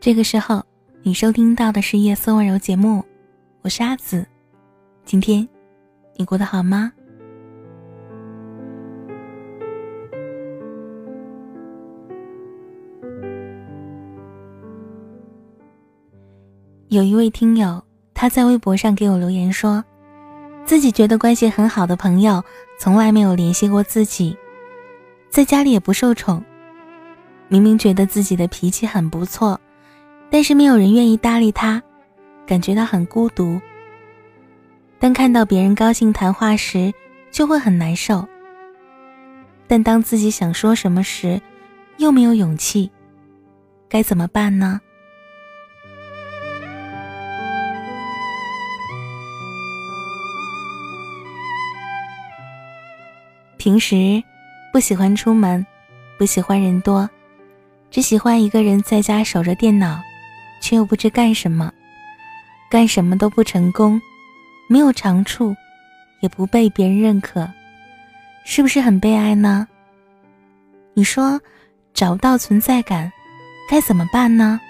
这个时候，你收听到的是夜色温柔节目，我是阿紫。今天你过得好吗？有一位听友，他在微博上给我留言说，自己觉得关系很好的朋友从来没有联系过自己，在家里也不受宠，明明觉得自己的脾气很不错。但是没有人愿意搭理他，感觉到很孤独。当看到别人高兴谈话时，就会很难受。但当自己想说什么时，又没有勇气，该怎么办呢？平时不喜欢出门，不喜欢人多，只喜欢一个人在家守着电脑。却又不知干什么，干什么都不成功，没有长处，也不被别人认可，是不是很悲哀呢？你说找不到存在感，该怎么办呢？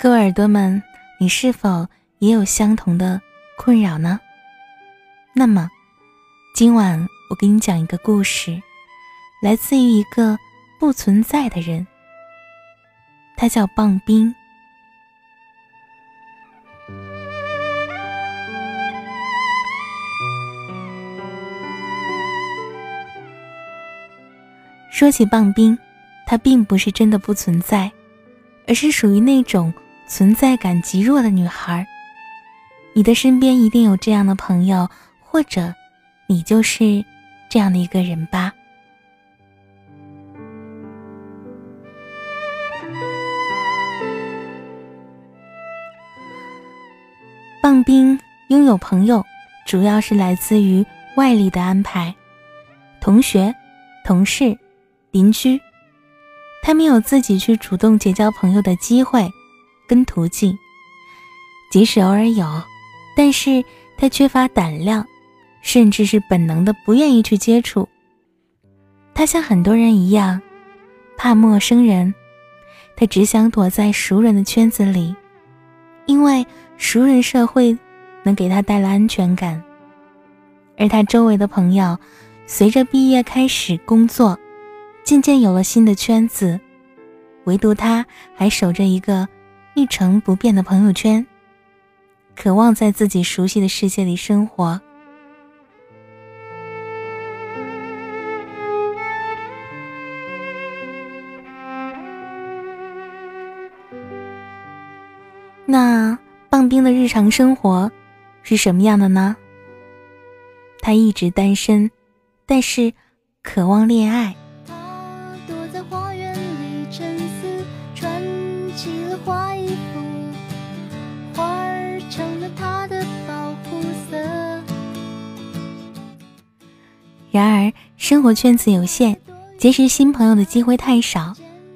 各位耳朵们，你是否也有相同的困扰呢？那么。今晚我给你讲一个故事，来自于一个不存在的人，他叫棒冰。说起棒冰，他并不是真的不存在，而是属于那种存在感极弱的女孩。你的身边一定有这样的朋友，或者。你就是这样的一个人吧。棒冰拥有朋友，主要是来自于外力的安排，同学、同事、邻居，他没有自己去主动结交朋友的机会跟途径，即使偶尔有，但是他缺乏胆量。甚至是本能的不愿意去接触。他像很多人一样，怕陌生人，他只想躲在熟人的圈子里，因为熟人社会能给他带来安全感。而他周围的朋友，随着毕业开始工作，渐渐有了新的圈子，唯独他还守着一个一成不变的朋友圈，渴望在自己熟悉的世界里生活。那棒冰的日常生活是什么样的呢？他一直单身，但是渴望恋爱。然而生活圈子有限，结识新朋友的机会太少，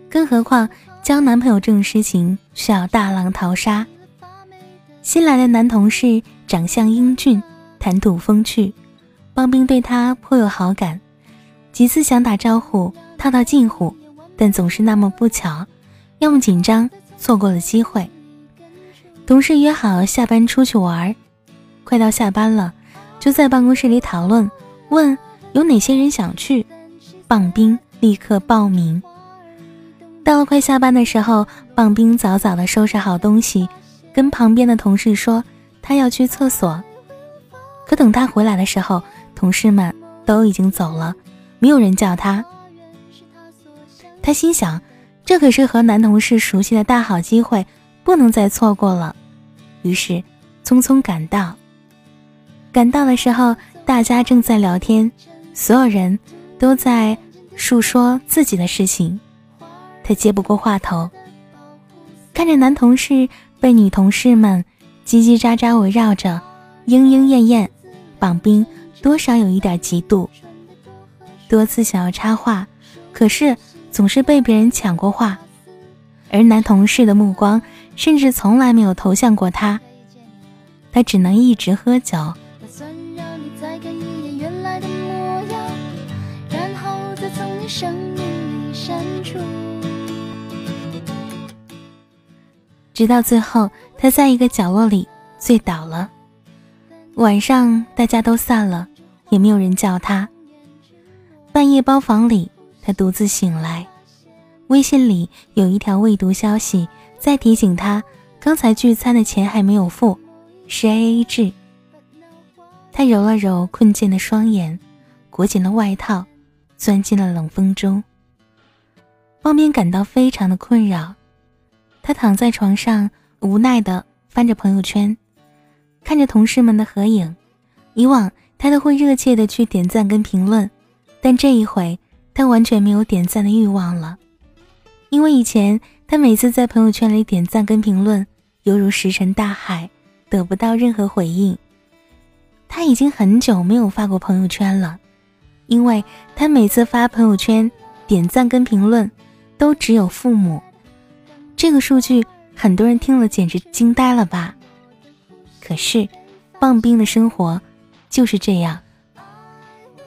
更何况。交男朋友这种事情需要大浪淘沙。新来的男同事长相英俊，谈吐风趣，棒冰对他颇有好感。几次想打招呼套套近乎，但总是那么不巧，要么紧张错过了机会。同事约好下班出去玩，快到下班了，就在办公室里讨论，问有哪些人想去，棒冰立刻报名。到了快下班的时候，棒冰早早的收拾好东西，跟旁边的同事说他要去厕所。可等他回来的时候，同事们都已经走了，没有人叫他。他心想，这可是和男同事熟悉的大好机会，不能再错过了。于是匆匆赶到。赶到的时候，大家正在聊天，所有人都在述说自己的事情。他接不过话头，看着男同事被女同事们叽叽喳喳围绕着，莺莺燕燕，绑冰多少有一点嫉妒。多次想要插话，可是总是被别人抢过话，而男同事的目光甚至从来没有投向过他，他只能一直喝酒。直到最后，他在一个角落里醉倒了。晚上大家都散了，也没有人叫他。半夜包房里，他独自醒来，微信里有一条未读消息在提醒他，刚才聚餐的钱还没有付，是 A A 制。他揉了揉困倦的双眼，裹紧了外套，钻进了冷风中。汪边感到非常的困扰，他躺在床上，无奈地翻着朋友圈，看着同事们的合影。以往他都会热切地去点赞跟评论，但这一回他完全没有点赞的欲望了，因为以前他每次在朋友圈里点赞跟评论，犹如石沉大海，得不到任何回应。他已经很久没有发过朋友圈了，因为他每次发朋友圈点赞跟评论。都只有父母，这个数据很多人听了简直惊呆了吧？可是，棒冰的生活就是这样。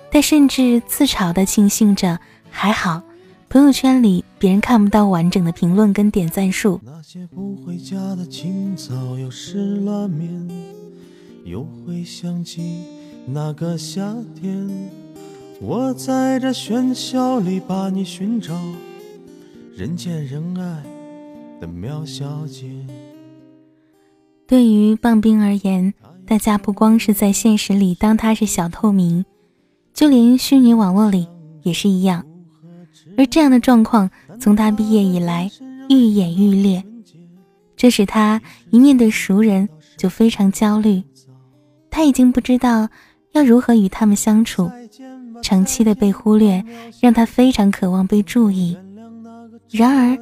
他甚至自嘲的庆幸着，还好朋友圈里别人看不到完整的评论跟点赞数。那些不回家的清早，又湿了面，又会想起那个夏天，我在这喧嚣里把你寻找。人见人爱的苗小姐。对于棒冰而言，大家不光是在现实里当他是小透明，就连虚拟网络里也是一样。而这样的状况从他毕业以来愈演愈烈，这使他一面对熟人就非常焦虑。他已经不知道要如何与他们相处，长期的被忽略让他非常渴望被注意。然而，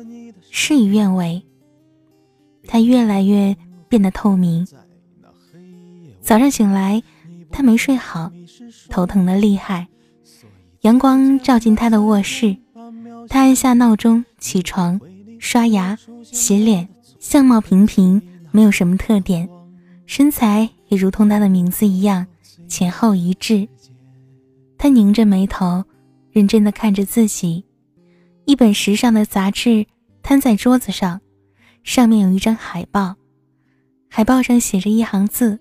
事与愿违。他越来越变得透明。早上醒来，他没睡好，头疼的厉害。阳光照进他的卧室，他按下闹钟起床，刷牙、洗脸，相貌平平，没有什么特点，身材也如同他的名字一样前后一致。他拧着眉头，认真的看着自己。一本时尚的杂志摊在桌子上，上面有一张海报，海报上写着一行字：“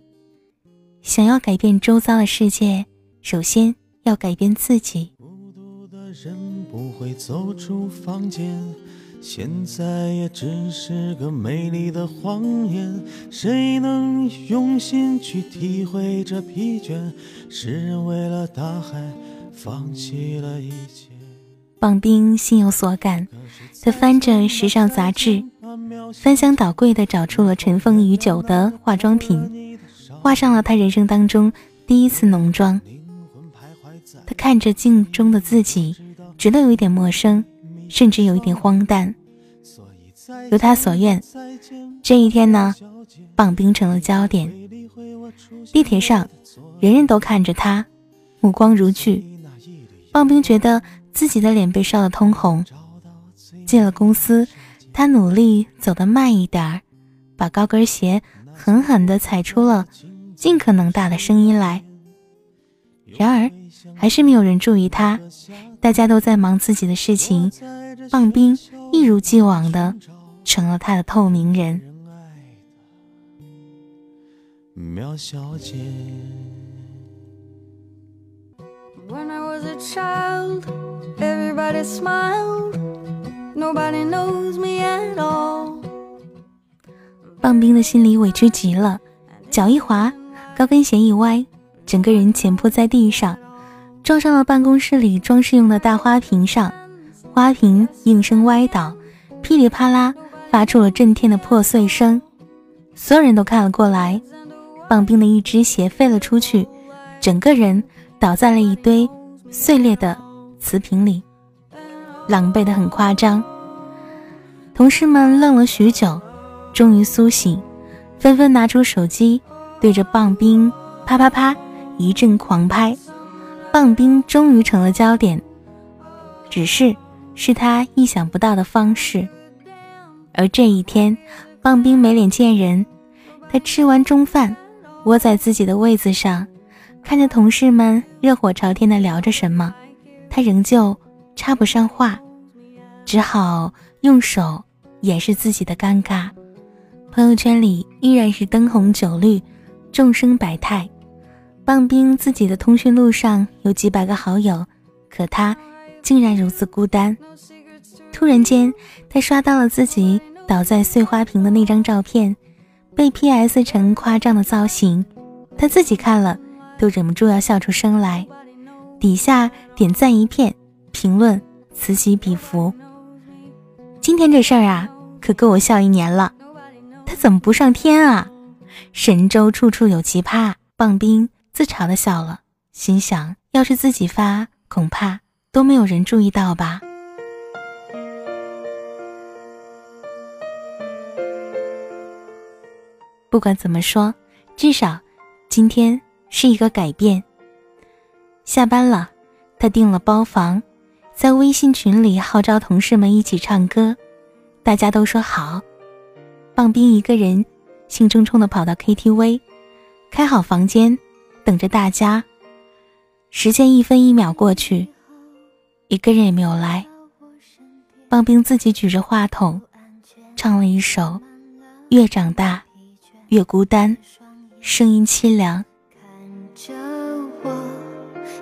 想要改变周遭的世界，首先要改变自己。”孤独的人不会走出房间，现在也只是个美丽的谎言。谁能用心去体会这疲倦？诗人为了大海，放弃了一切。棒冰心有所感，他翻着时尚杂志，翻箱倒柜地找出了尘封已久的化妆品，画上了他人生当中第一次浓妆。他看着镜中的自己，觉得有一点陌生，甚至有一点荒诞。如他所愿，这一天呢，棒冰成了焦点。地铁上，人人都看着他，目光如炬。棒冰觉得。自己的脸被烧得通红。进了公司，他努力走得慢一点儿，把高跟鞋狠狠地踩出了尽可能大的声音来。然而，还是没有人注意他，大家都在忙自己的事情。棒冰一如既往的成了他的透明人。苗小姐。When I was a child, everybody smiled. Nobody knows me at all. 棒冰的心里委屈极了，脚一滑，高跟鞋一歪，整个人前扑在地上，撞上了办公室里装饰用的大花瓶上，花瓶应声歪倒，噼里啪啦发出了震天的破碎声。所有人都看了过来，棒冰的一只鞋飞了出去，整个人。倒在了一堆碎裂的瓷瓶里，狼狈的很夸张。同事们愣了许久，终于苏醒，纷纷拿出手机，对着棒冰啪啪啪一阵狂拍。棒冰终于成了焦点，只是是他意想不到的方式。而这一天，棒冰没脸见人，他吃完中饭，窝在自己的位子上。看着同事们热火朝天的聊着什么，他仍旧插不上话，只好用手掩饰自己的尴尬。朋友圈里依然是灯红酒绿，众生百态。棒冰自己的通讯录上有几百个好友，可他竟然如此孤单。突然间，他刷到了自己倒在碎花瓶的那张照片，被 P.S. 成夸张的造型，他自己看了都忍不住要笑出声来。底下点赞一片，评论此起彼伏。今天这事儿啊，可够我笑一年了。他怎么不上天啊？神州处处有奇葩。棒冰自嘲的笑了，心想：要是自己发，恐怕都没有人注意到吧。不管怎么说，至少今天是一个改变。下班了，他订了包房，在微信群里号召同事们一起唱歌，大家都说好。棒冰一个人兴冲冲地跑到 KTV，开好房间，等着大家。时间一分一秒过去，一个人也没有来。棒冰自己举着话筒，唱了一首《越长大越孤单》，声音凄凉。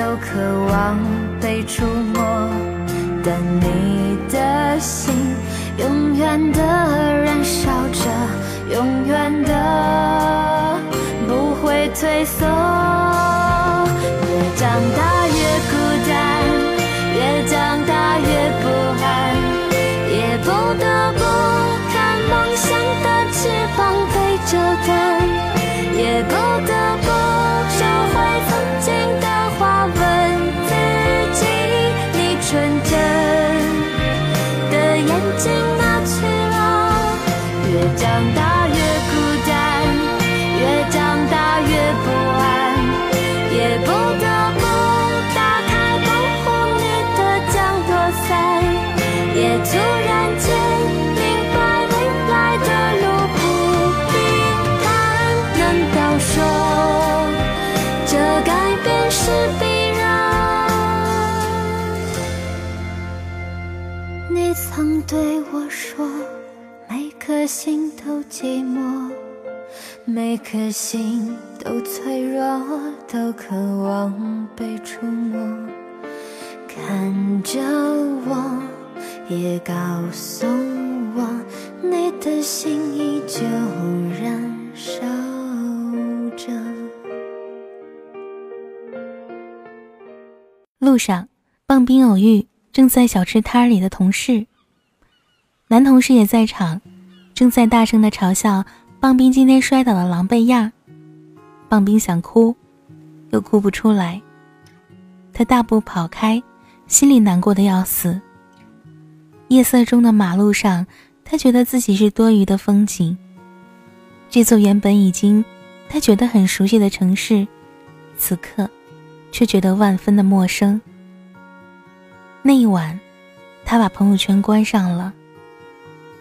都渴望被触摸。但你的心永远的燃烧着，永远的不会退缩。对我说，每颗心都寂寞，每颗心都脆弱，都渴望被触摸。看着我。也告诉我，你的心依旧燃烧着。路上，棒冰偶遇正在小吃摊里的同事，男同事也在场，正在大声的嘲笑棒冰今天摔倒的狼狈样，棒冰想哭，又哭不出来。他大步跑开，心里难过的要死。夜色中的马路上，他觉得自己是多余的风景。这座原本已经他觉得很熟悉的城市，此刻却觉得万分的陌生。那一晚，他把朋友圈关上了。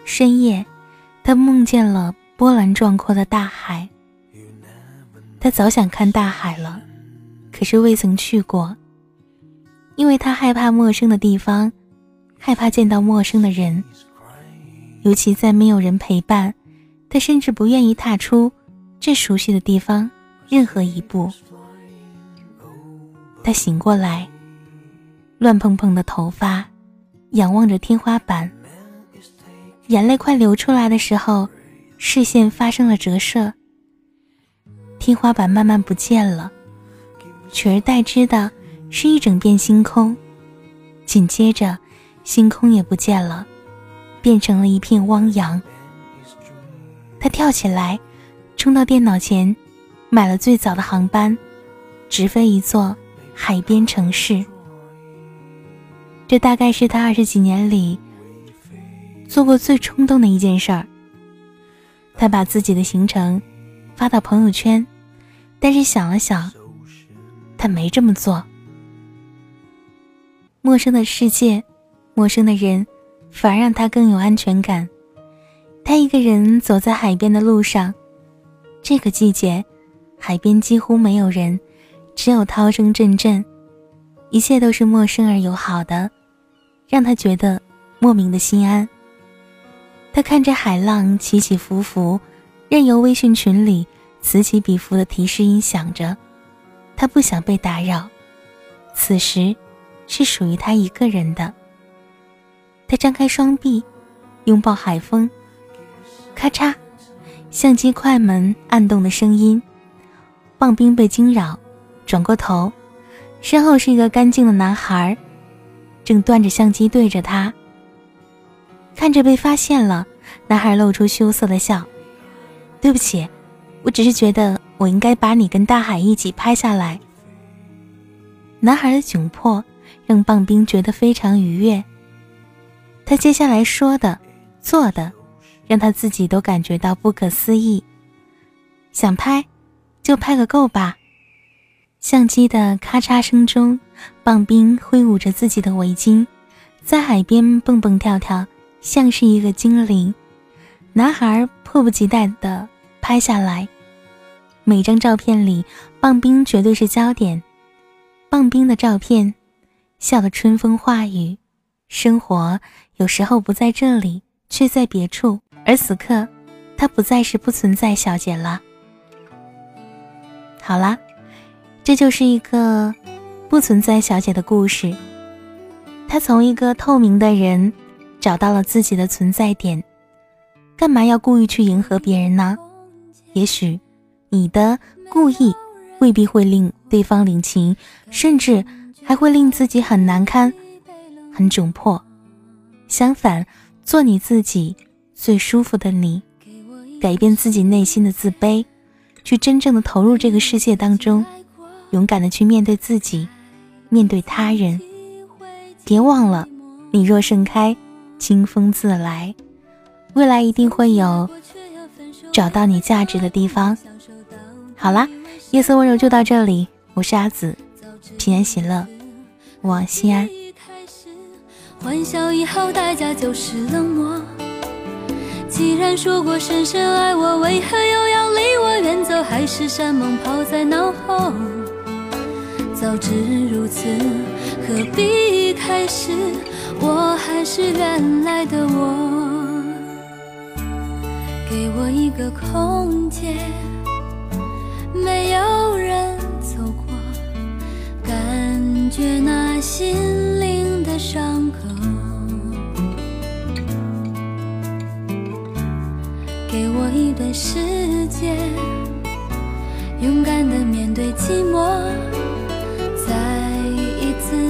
深夜，他梦见了。波澜壮阔的大海，他早想看大海了，可是未曾去过，因为他害怕陌生的地方，害怕见到陌生的人，尤其在没有人陪伴，他甚至不愿意踏出这熟悉的地方任何一步。他醒过来，乱蓬蓬的头发，仰望着天花板，眼泪快流出来的时候。视线发生了折射，天花板慢慢不见了，取而代之的是一整片星空。紧接着，星空也不见了，变成了一片汪洋。他跳起来，冲到电脑前，买了最早的航班，直飞一座海边城市。这大概是他二十几年里做过最冲动的一件事儿。他把自己的行程发到朋友圈，但是想了想，他没这么做。陌生的世界，陌生的人，反而让他更有安全感。他一个人走在海边的路上，这个季节，海边几乎没有人，只有涛声阵阵，一切都是陌生而友好的，让他觉得莫名的心安。他看着海浪起起伏伏，任由微信群里此起彼伏的提示音响着，他不想被打扰。此时，是属于他一个人的。他张开双臂，拥抱海风。咔嚓，相机快门按动的声音。棒冰被惊扰，转过头，身后是一个干净的男孩，正端着相机对着他。看着被发现了，男孩露出羞涩的笑。对不起，我只是觉得我应该把你跟大海一起拍下来。男孩的窘迫让棒冰觉得非常愉悦。他接下来说的、做的，让他自己都感觉到不可思议。想拍，就拍个够吧。相机的咔嚓声中，棒冰挥舞着自己的围巾，在海边蹦蹦跳跳。像是一个精灵，男孩迫不及待地拍下来。每张照片里，棒冰绝对是焦点。棒冰的照片，笑得春风化雨。生活有时候不在这里，却在别处。而此刻，她不再是不存在小姐了。好啦，这就是一个不存在小姐的故事。她从一个透明的人。找到了自己的存在点，干嘛要故意去迎合别人呢？也许你的故意未必会令对方领情，甚至还会令自己很难堪、很窘迫。相反，做你自己最舒服的你，改变自己内心的自卑，去真正的投入这个世界当中，勇敢的去面对自己，面对他人。别忘了，你若盛开。清风自来，未来一定会有找到你价值的地方。好啦，夜色温柔就到这里，我是阿紫，平安喜乐，往西安。欢笑以后代价就是冷漠。既然说过深深爱我，为何又要离我远走？海誓山盟抛在脑后。早知如此，何必开始？我还是原来的我，给我一个空间，没有人走过，感觉那心灵的伤口，给我一段时间，勇敢的面对寂寞，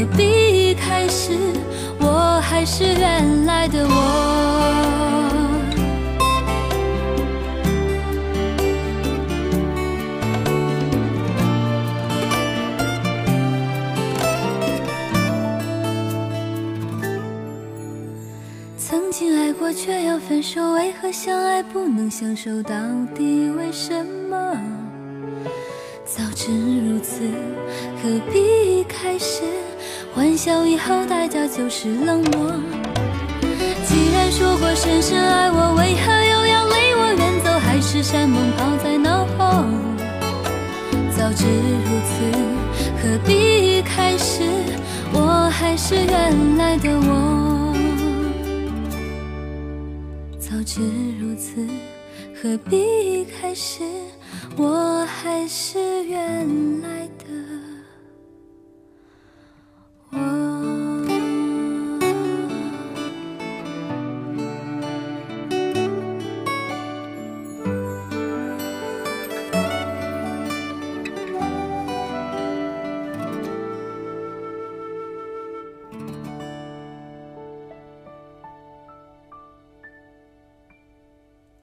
何必开始？我还是原来的我。曾经爱过却要分手，为何相爱不能相守？到底为什么？早知如此，何必开始？欢笑以后代价就是冷漠。既然说过深深爱我，为何又要离我远走？海誓山盟抛在脑后。早知如此，何必开始？我还是原来的我。早知如此，何必开始？我还是原来的。